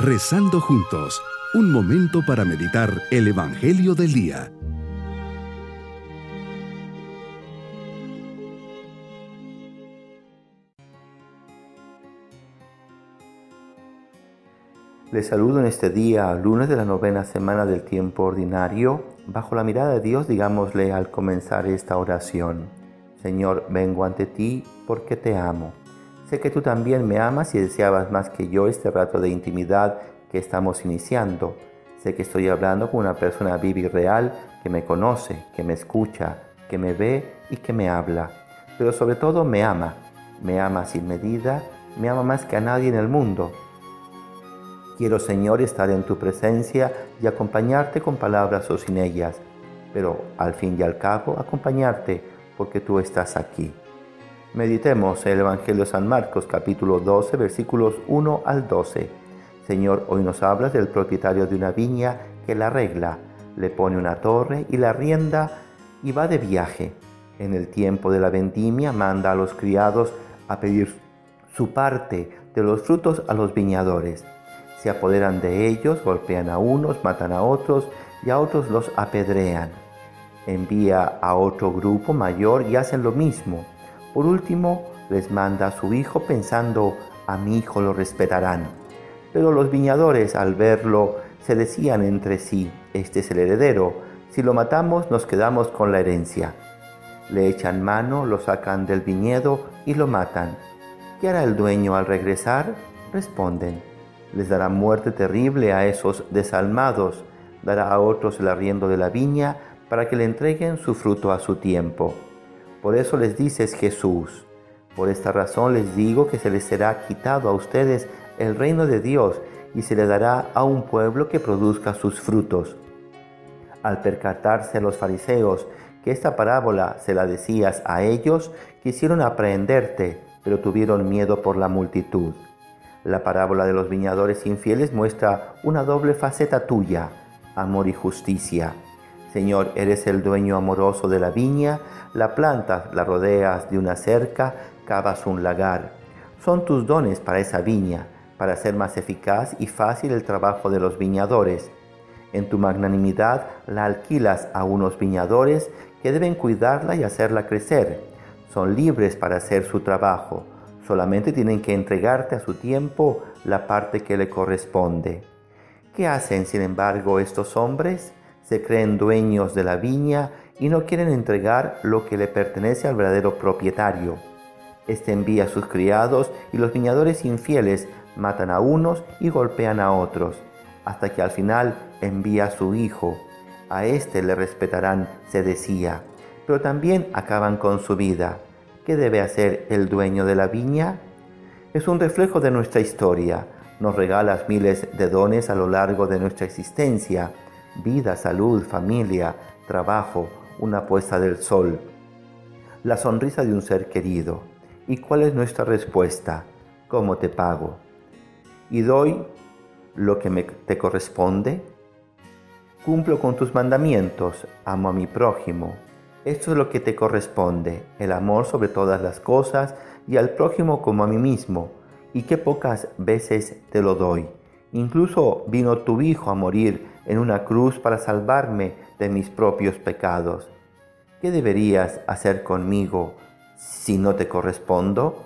Rezando juntos, un momento para meditar el Evangelio del Día. Les saludo en este día, lunes de la novena semana del tiempo ordinario. Bajo la mirada de Dios, digámosle al comenzar esta oración, Señor, vengo ante ti porque te amo. Sé que tú también me amas y deseabas más que yo este rato de intimidad que estamos iniciando. Sé que estoy hablando con una persona viva y real que me conoce, que me escucha, que me ve y que me habla. Pero sobre todo me ama. Me ama sin medida, me ama más que a nadie en el mundo Quiero, Señor, estar en tu presencia y acompañarte con palabras o sin ellas, pero al fin y al cabo acompañarte porque tú estás aquí. Meditemos el Evangelio de San Marcos capítulo 12 versículos 1 al 12. Señor, hoy nos hablas del propietario de una viña que la arregla, le pone una torre y la rienda y va de viaje. En el tiempo de la vendimia manda a los criados a pedir su parte de los frutos a los viñadores se apoderan de ellos, golpean a unos, matan a otros y a otros los apedrean. Envía a otro grupo mayor y hacen lo mismo. Por último, les manda a su hijo pensando, a mi hijo lo respetarán. Pero los viñadores al verlo se decían entre sí, este es el heredero, si lo matamos nos quedamos con la herencia. Le echan mano, lo sacan del viñedo y lo matan. ¿Qué hará el dueño al regresar? Responden, les dará muerte terrible a esos desalmados, dará a otros el arriendo de la viña para que le entreguen su fruto a su tiempo. Por eso les dices Jesús, por esta razón les digo que se les será quitado a ustedes el reino de Dios y se le dará a un pueblo que produzca sus frutos. Al percatarse los fariseos que esta parábola se la decías a ellos, quisieron aprehenderte, pero tuvieron miedo por la multitud. La parábola de los viñadores infieles muestra una doble faceta tuya, amor y justicia. Señor, eres el dueño amoroso de la viña, la plantas, la rodeas de una cerca, cavas un lagar. Son tus dones para esa viña, para hacer más eficaz y fácil el trabajo de los viñadores. En tu magnanimidad la alquilas a unos viñadores que deben cuidarla y hacerla crecer. Son libres para hacer su trabajo Solamente tienen que entregarte a su tiempo la parte que le corresponde. ¿Qué hacen, sin embargo, estos hombres? Se creen dueños de la viña y no quieren entregar lo que le pertenece al verdadero propietario. Este envía a sus criados y los viñadores infieles matan a unos y golpean a otros, hasta que al final envía a su hijo. A éste le respetarán, se decía, pero también acaban con su vida. ¿Qué debe hacer el dueño de la viña? Es un reflejo de nuestra historia. Nos regalas miles de dones a lo largo de nuestra existencia. Vida, salud, familia, trabajo, una puesta del sol. La sonrisa de un ser querido. ¿Y cuál es nuestra respuesta? ¿Cómo te pago? ¿Y doy lo que me, te corresponde? Cumplo con tus mandamientos, amo a mi prójimo, esto es lo que te corresponde, el amor sobre todas las cosas y al prójimo como a mí mismo. Y qué pocas veces te lo doy. Incluso vino tu Hijo a morir en una cruz para salvarme de mis propios pecados. ¿Qué deberías hacer conmigo si no te correspondo?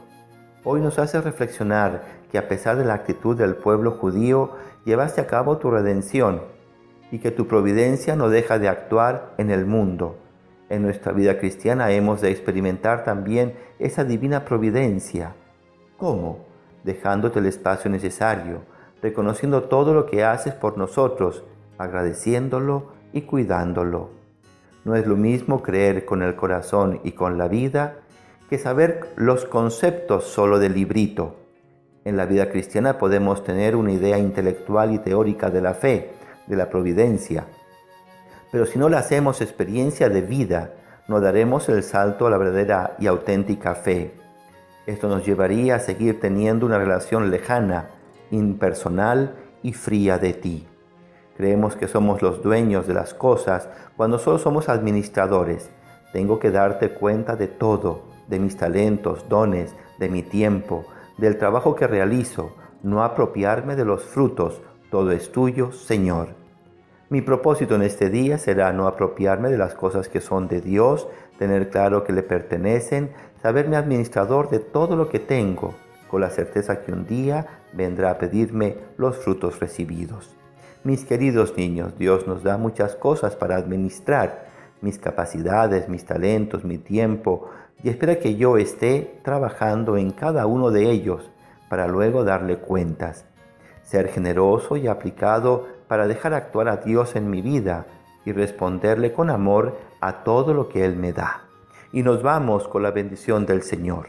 Hoy nos hace reflexionar que a pesar de la actitud del pueblo judío, llevaste a cabo tu redención y que tu providencia no deja de actuar en el mundo en nuestra vida cristiana hemos de experimentar también esa divina providencia. ¿Cómo? Dejándote el espacio necesario, reconociendo todo lo que haces por nosotros, agradeciéndolo y cuidándolo. No es lo mismo creer con el corazón y con la vida que saber los conceptos solo del librito. En la vida cristiana podemos tener una idea intelectual y teórica de la fe, de la providencia, pero si no le hacemos experiencia de vida, no daremos el salto a la verdadera y auténtica fe. Esto nos llevaría a seguir teniendo una relación lejana, impersonal y fría de ti. Creemos que somos los dueños de las cosas cuando solo somos administradores. Tengo que darte cuenta de todo, de mis talentos, dones, de mi tiempo, del trabajo que realizo. no apropiarme de los frutos. Todo es tuyo, Señor. Mi propósito en este día será no apropiarme de las cosas que son de Dios, tener claro que le pertenecen, saberme administrador de todo lo que tengo, con la certeza que un día vendrá a pedirme los frutos recibidos. Mis queridos niños, Dios nos da muchas cosas para administrar, mis capacidades, mis talentos, mi tiempo, y espera que yo esté trabajando en cada uno de ellos para luego darle cuentas. Ser generoso y aplicado para dejar actuar a Dios en mi vida y responderle con amor a todo lo que Él me da. Y nos vamos con la bendición del Señor.